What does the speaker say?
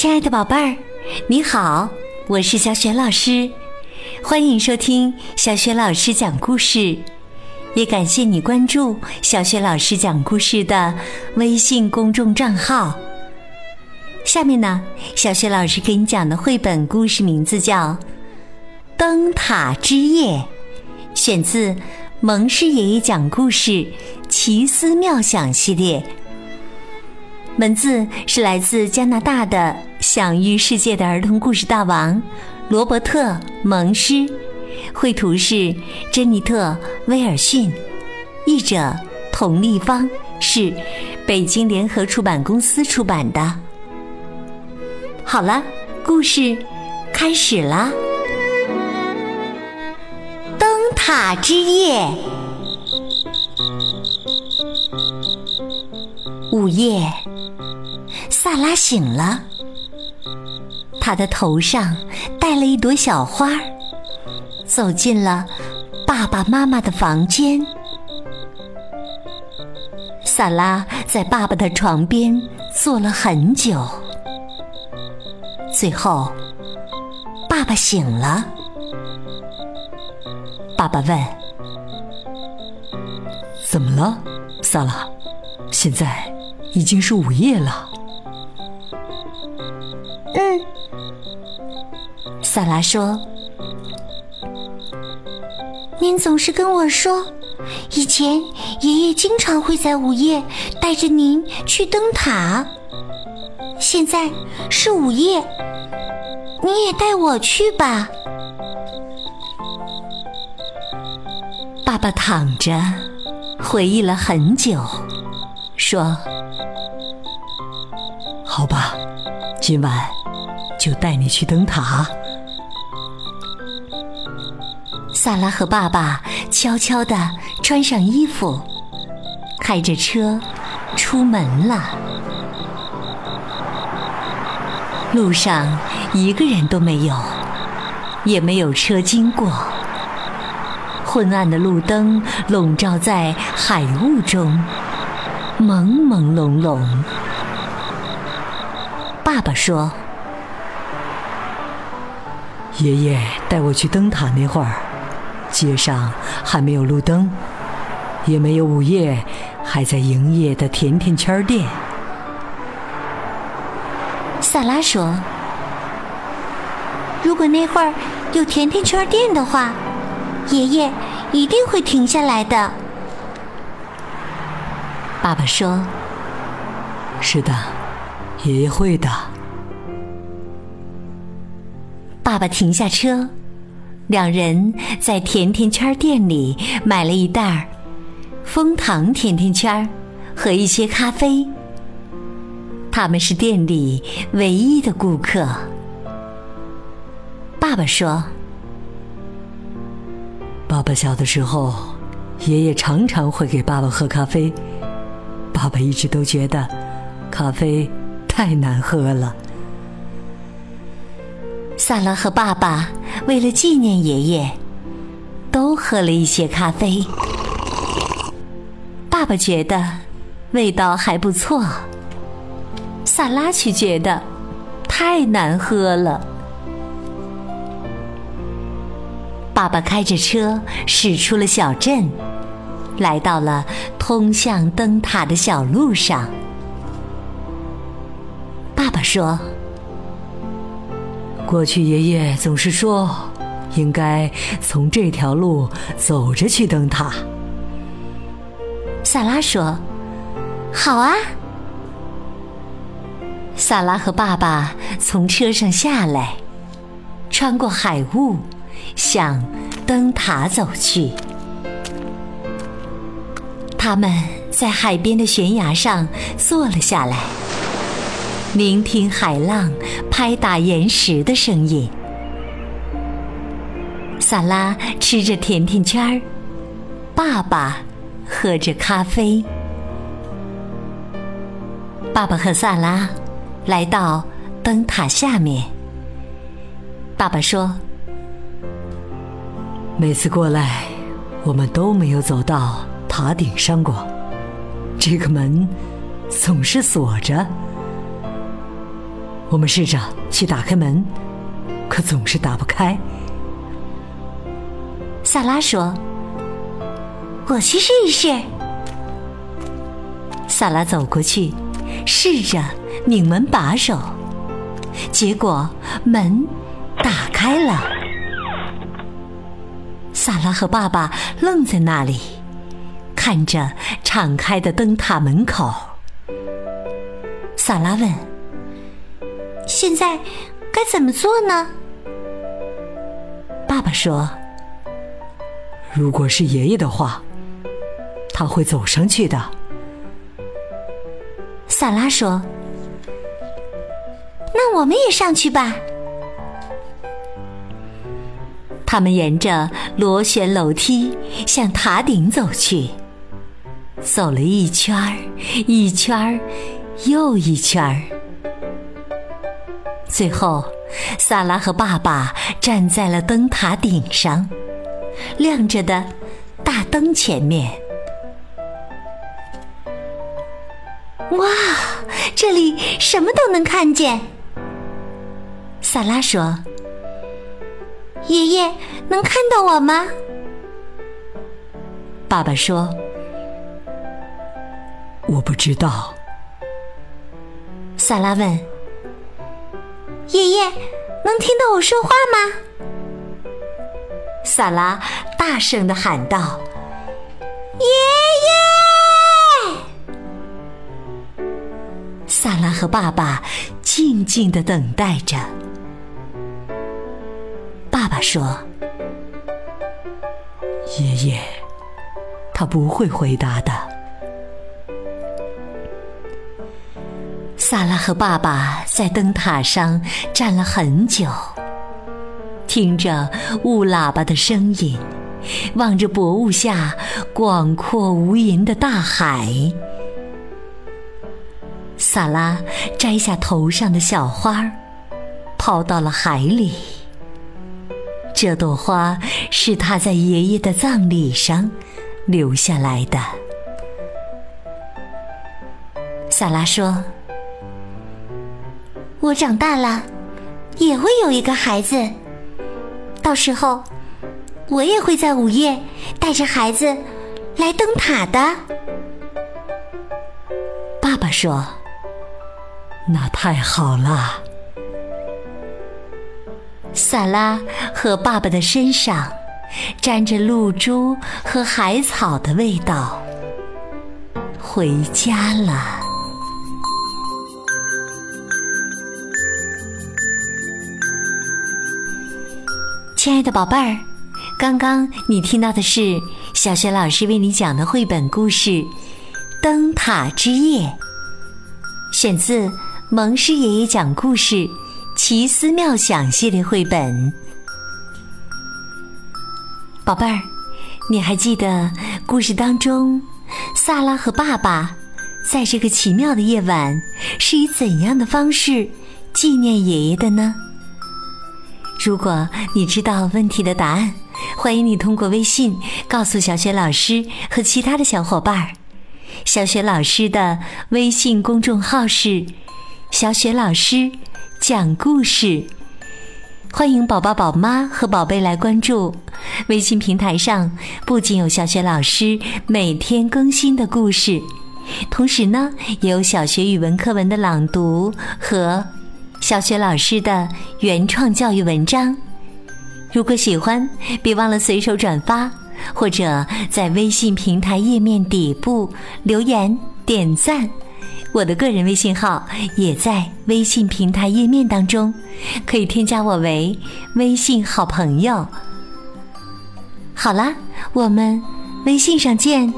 亲爱的宝贝儿，你好，我是小雪老师，欢迎收听小雪老师讲故事，也感谢你关注小雪老师讲故事的微信公众账号。下面呢，小雪老师给你讲的绘本故事名字叫《灯塔之夜》，选自蒙氏爷爷讲故事奇思妙想系列。文字是来自加拿大的享誉世界的儿童故事大王罗伯特·蒙施，绘图是珍妮特·威尔逊，译者童立方，是北京联合出版公司出版的。好了，故事开始啦！灯塔之夜，午夜。萨拉醒了，他的头上戴了一朵小花，走进了爸爸妈妈的房间。萨拉在爸爸的床边坐了很久，最后爸爸醒了。爸爸问：“怎么了，萨拉？现在已经是午夜了。”嗯，萨拉说：“您总是跟我说，以前爷爷经常会在午夜带着您去灯塔。现在是午夜，你也带我去吧。”爸爸躺着，回忆了很久，说：“好吧，今晚。”就带你去灯塔。萨拉和爸爸悄悄地穿上衣服，开着车出门了。路上一个人都没有，也没有车经过。昏暗的路灯笼罩在海雾中，朦朦胧胧。爸爸说。爷爷带我去灯塔那会儿，街上还没有路灯，也没有午夜还在营业的甜甜圈店。萨拉说：“如果那会儿有甜甜圈店的话，爷爷一定会停下来的。”爸爸说：“是的，爷爷会的。”爸爸停下车，两人在甜甜圈店里买了一袋儿蜂糖甜甜圈和一些咖啡。他们是店里唯一的顾客。爸爸说：“爸爸小的时候，爷爷常常会给爸爸喝咖啡。爸爸一直都觉得咖啡太难喝了。”萨拉和爸爸为了纪念爷爷，都喝了一些咖啡。爸爸觉得味道还不错，萨拉却觉得太难喝了。爸爸开着车驶出了小镇，来到了通向灯塔的小路上。爸爸说。过去，爷爷总是说，应该从这条路走着去灯塔。萨拉说：“好啊。”萨拉和爸爸从车上下来，穿过海雾，向灯塔走去。他们在海边的悬崖上坐了下来。聆听海浪拍打岩石的声音。萨拉吃着甜甜圈儿，爸爸喝着咖啡。爸爸和萨拉来到灯塔下面。爸爸说：“每次过来，我们都没有走到塔顶上过，这个门总是锁着。”我们试着去打开门，可总是打不开。萨拉说：“我去试一试。”萨拉走过去，试着拧门把手，结果门打开了。萨拉和爸爸愣在那里，看着敞开的灯塔门口。萨拉问：“现在该怎么做呢？”爸爸说：“如果是爷爷的话，他会走上去的。”萨拉说：“那我们也上去吧。”他们沿着螺旋楼梯向塔顶走去，走了一圈儿，一圈儿，又一圈儿。最后，萨拉和爸爸站在了灯塔顶上，亮着的大灯前面。哇，这里什么都能看见。萨拉说。爷爷能看到我吗？爸爸说：“我不知道。”萨拉问：“爷爷能听到我说话吗？”萨拉大声的喊道：“爷爷！”萨拉和爸爸静静的等待着。爸爸说：“爷爷，他不会回答的。”萨拉和爸爸在灯塔上站了很久，听着雾喇叭的声音，望着薄雾下广阔无垠的大海。萨拉摘下头上的小花，抛到了海里。这朵花是他在爷爷的葬礼上留下来的。萨拉说：“我长大了，也会有一个孩子。到时候，我也会在午夜带着孩子来灯塔的。”爸爸说：“那太好了。”萨拉和爸爸的身上沾着露珠和海草的味道。回家了，亲爱的宝贝儿，刚刚你听到的是小学老师为你讲的绘本故事《灯塔之夜》，选自蒙师爷爷讲故事。奇思妙想系列绘本，宝贝儿，你还记得故事当中，萨拉和爸爸在这个奇妙的夜晚是以怎样的方式纪念爷爷的呢？如果你知道问题的答案，欢迎你通过微信告诉小雪老师和其他的小伙伴儿。小雪老师的微信公众号是“小雪老师”。讲故事，欢迎宝宝、宝妈和宝贝来关注微信平台上。不仅有小雪老师每天更新的故事，同时呢，也有小学语文课文的朗读和小学老师的原创教育文章。如果喜欢，别忘了随手转发，或者在微信平台页面底部留言点赞。我的个人微信号也在微信平台页面当中，可以添加我为微信好朋友。好啦，我们微信上见。